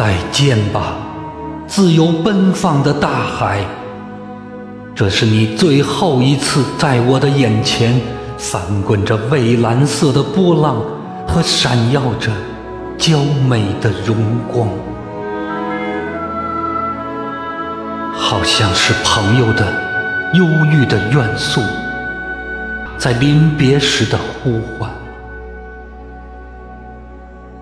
再见吧，自由奔放的大海。这是你最后一次在我的眼前翻滚着蔚蓝色的波浪和闪耀着娇美的荣光，好像是朋友的忧郁的怨诉，在临别时的呼唤。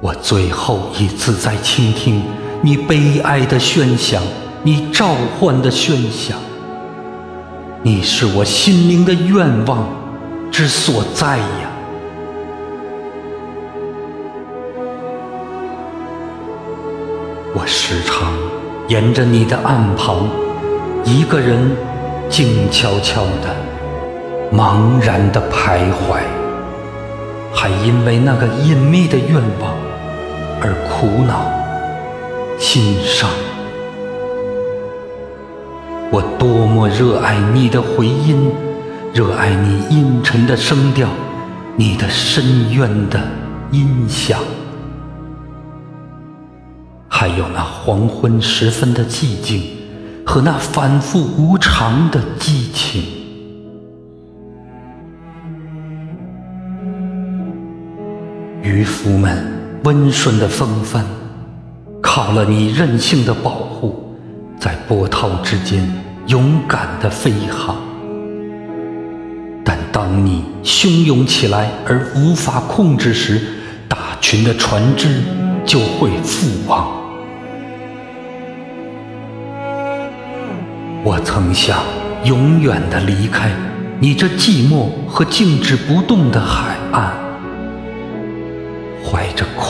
我最后一次在倾听你悲哀的喧响，你召唤的喧响。你是我心灵的愿望之所在呀！我时常沿着你的岸旁，一个人静悄悄的、茫然的徘徊，还因为那个隐秘的愿望而苦恼、心伤。我多么热爱你的回音，热爱你阴沉的声调，你的深渊的音响，还有那黄昏时分的寂静和那反复无常的激情。渔夫们温顺的风帆，靠了你任性的保护。在波涛之间勇敢地飞航，但当你汹涌起来而无法控制时，大群的船只就会覆亡。我曾想永远地离开你这寂寞和静止不动的海岸，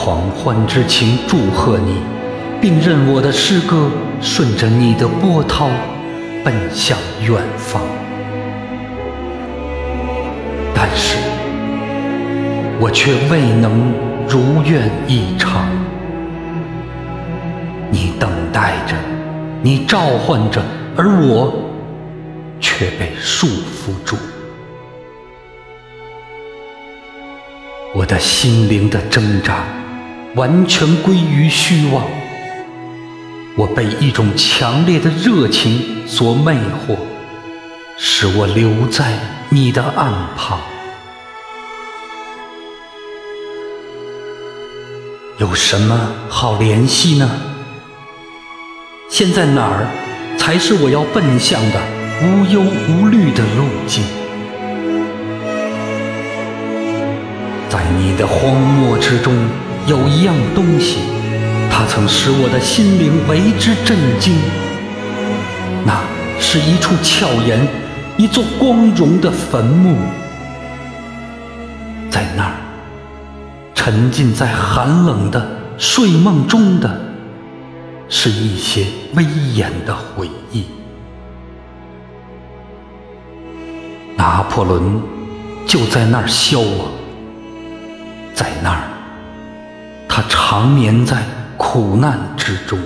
狂欢之情祝贺你。并任我的诗歌顺着你的波涛奔向远方，但是我却未能如愿以偿。你等待着，你召唤着，而我却被束缚住。我的心灵的挣扎完全归于虚妄。我被一种强烈的热情所魅惑，使我留在你的岸旁。有什么好联系呢？现在哪儿才是我要奔向的无忧无虑的路径？在你的荒漠之中，有一样东西。它曾使我的心灵为之震惊。那是一处峭岩，一座光荣的坟墓。在那儿，沉浸在寒冷的睡梦中的，是一些威严的回忆。拿破仑就在那儿消亡，在那儿，他长眠在。苦难之中，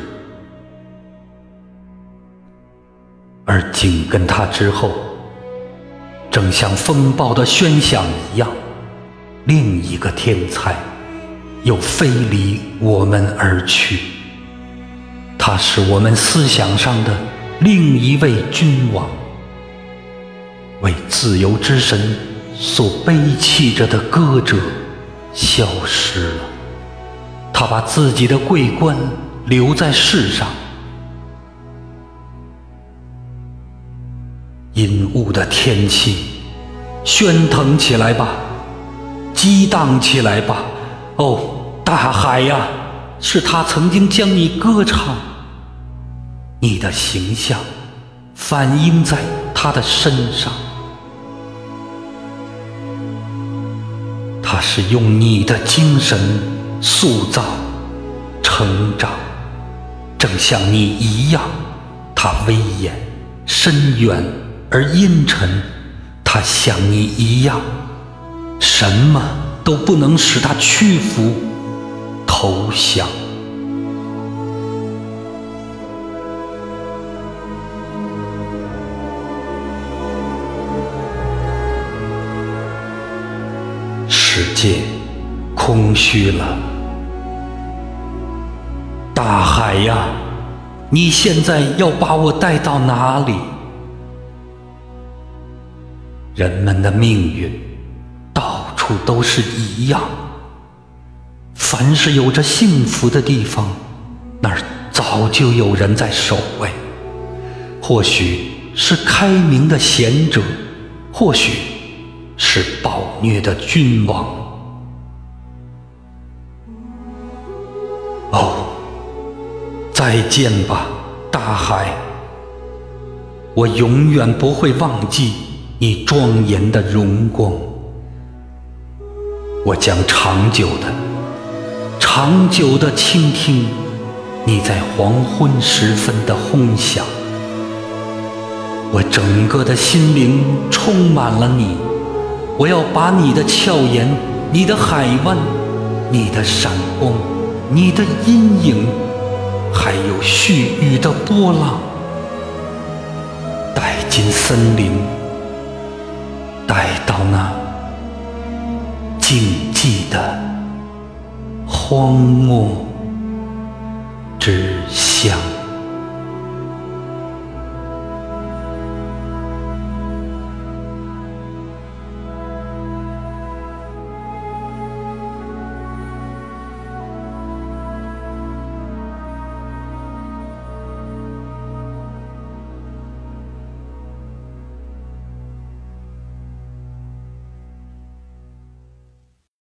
而紧跟他之后，正像风暴的喧响一样，另一个天才又飞离我们而去。他是我们思想上的另一位君王，为自由之神所背弃着的歌者消失了。他把自己的桂冠留在世上，阴雾的天气喧腾起来吧，激荡起来吧！哦，大海呀，是他曾经将你歌唱，你的形象反映在他的身上，他是用你的精神。塑造、成长，正像你一样，他威严、深远而阴沉；他像你一样，什么都不能使他屈服、投降。世界空虚了。海呀，你现在要把我带到哪里？人们的命运到处都是一样，凡是有着幸福的地方，那儿早就有人在守卫。或许是开明的贤者，或许是暴虐的君王。再见吧，大海！我永远不会忘记。你庄严的荣光，我将长久的、长久的倾听你在黄昏时分的轰响。我整个的心灵充满了你，我要把你的俏颜、你的海湾、你的闪光、你的阴影，还有絮语的波浪，带进森林。带到那静寂的荒漠之乡。